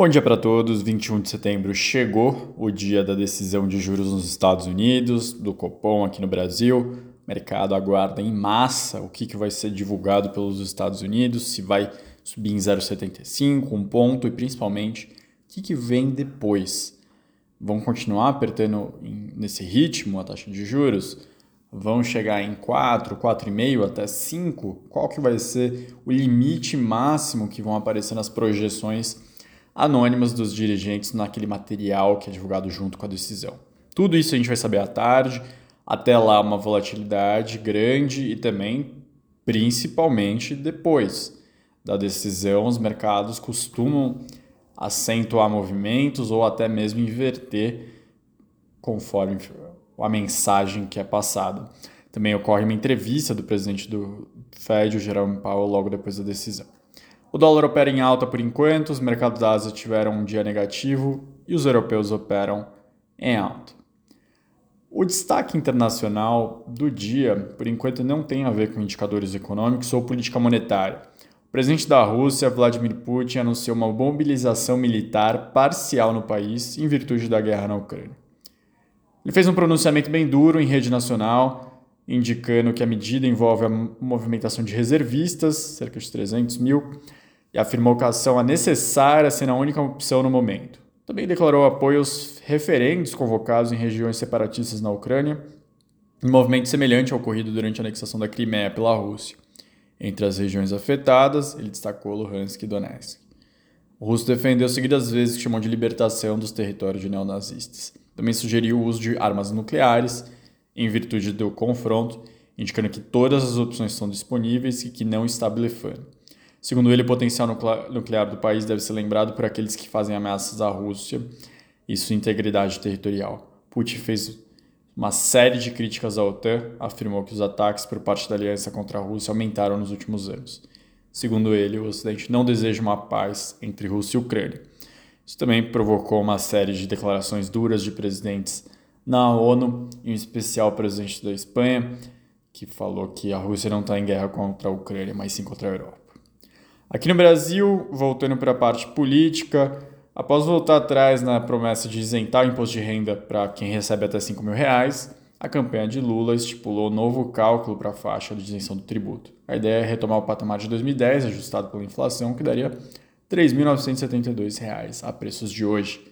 Bom dia para todos. 21 de setembro chegou o dia da decisão de juros nos Estados Unidos, do Copom aqui no Brasil. O mercado aguarda em massa o que, que vai ser divulgado pelos Estados Unidos, se vai subir em 0,75, um ponto e principalmente o que, que vem depois. Vão continuar apertando nesse ritmo a taxa de juros? Vão chegar em 4, 4,5 até 5? Qual que vai ser o limite máximo que vão aparecer nas projeções anônimas dos dirigentes naquele material que é divulgado junto com a decisão. Tudo isso a gente vai saber à tarde. Até lá, uma volatilidade grande e também, principalmente, depois da decisão, os mercados costumam acentuar movimentos ou até mesmo inverter conforme a mensagem que é passada. Também ocorre uma entrevista do presidente do Fed, o Jerome Powell, logo depois da decisão. O dólar opera em alta por enquanto, os mercados da Ásia tiveram um dia negativo e os europeus operam em alta. O destaque internacional do dia, por enquanto, não tem a ver com indicadores econômicos ou política monetária. O presidente da Rússia, Vladimir Putin, anunciou uma mobilização militar parcial no país em virtude da guerra na Ucrânia. Ele fez um pronunciamento bem duro em rede nacional, indicando que a medida envolve a movimentação de reservistas, cerca de 300 mil, e afirmou que a ação é necessária, sendo a única opção no momento. Também declarou apoio aos referendos convocados em regiões separatistas na Ucrânia, um movimento semelhante ao ocorrido durante a anexação da Crimeia pela Rússia. Entre as regiões afetadas, ele destacou Luhansk e Donetsk. O russo defendeu seguidas vezes que chamou de libertação dos territórios de neonazistas. Também sugeriu o uso de armas nucleares em virtude do confronto, indicando que todas as opções são disponíveis e que não está blefando. Segundo ele, o potencial nuclear do país deve ser lembrado por aqueles que fazem ameaças à Rússia e sua integridade territorial. Putin fez uma série de críticas à OTAN, afirmou que os ataques por parte da aliança contra a Rússia aumentaram nos últimos anos. Segundo ele, o Ocidente não deseja uma paz entre Rússia e Ucrânia. Isso também provocou uma série de declarações duras de presidentes na ONU, em especial o presidente da Espanha, que falou que a Rússia não está em guerra contra a Ucrânia, mas sim contra a Europa. Aqui no Brasil, voltando para a parte política, após voltar atrás na promessa de isentar o imposto de renda para quem recebe até 5 mil reais, a campanha de Lula estipulou novo cálculo para a faixa de isenção do tributo. A ideia é retomar o patamar de 2010, ajustado pela inflação, que daria R$ 3.972 a preços de hoje.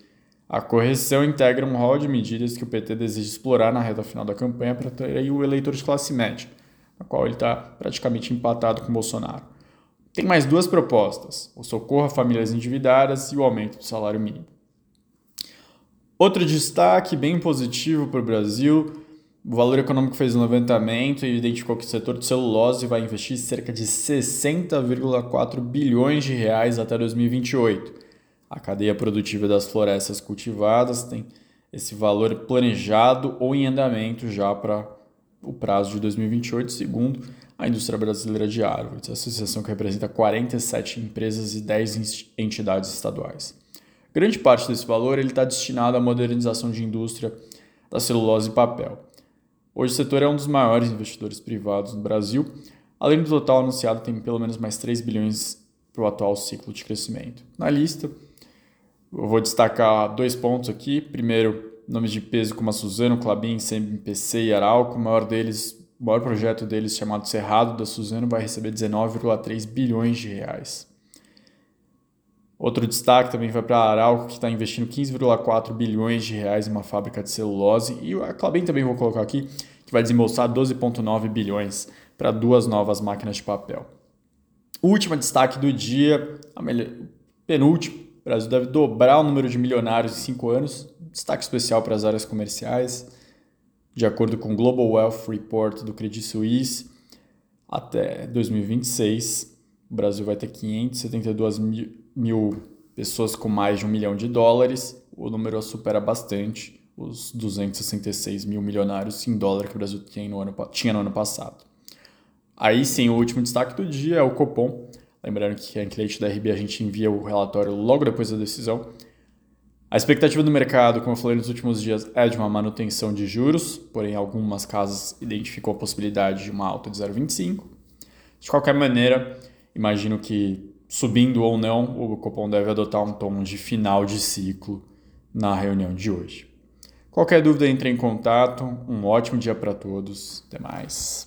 A correção integra um rol de medidas que o PT deseja explorar na reta final da campanha para atrair o eleitor de classe média, na qual ele está praticamente empatado com Bolsonaro. Tem mais duas propostas: o socorro a famílias endividadas e o aumento do salário mínimo. Outro destaque bem positivo para o Brasil: o Valor Econômico fez um levantamento e identificou que o setor de celulose vai investir cerca de 60,4 bilhões de reais até 2028. A cadeia produtiva das florestas cultivadas tem esse valor planejado ou em andamento já para o prazo de 2028, segundo a indústria brasileira de árvores, associação que representa 47 empresas e 10 entidades estaduais. Grande parte desse valor está destinado à modernização de indústria da celulose e papel. Hoje o setor é um dos maiores investidores privados no Brasil. Além do total anunciado, tem pelo menos mais 3 bilhões para o atual ciclo de crescimento. Na lista, eu vou destacar dois pontos aqui. Primeiro, nomes de peso como a Suzano, Clabin, CMPC e Arauco. O maior deles o maior projeto deles, chamado Cerrado da Suzano, vai receber 19,3 bilhões de reais. Outro destaque também vai para a Arauco, que está investindo 15,4 bilhões de reais em uma fábrica de celulose. E a Clabin também vou colocar aqui, que vai desembolsar 12,9 bilhões para duas novas máquinas de papel. Último destaque do dia, a melhor, penúltimo, o Brasil deve dobrar o número de milionários em cinco anos. Destaque especial para as áreas comerciais. De acordo com o Global Wealth Report do Credit Suisse, até 2026, o Brasil vai ter 572 mil, pessoas com mais de um milhão de dólares. O número supera bastante os 266 mil milionários em dólar que o Brasil tinha no ano, tinha no ano passado. Aí sim, o último destaque do dia é o Copom. Lembrando que a cliente da RB a gente envia o relatório logo depois da decisão. A expectativa do mercado, como eu falei nos últimos dias, é de uma manutenção de juros, porém algumas casas identificou a possibilidade de uma alta de 0,25. De qualquer maneira, imagino que subindo ou não, o Copom deve adotar um tom de final de ciclo na reunião de hoje. Qualquer dúvida, entre em contato. Um ótimo dia para todos. Até mais.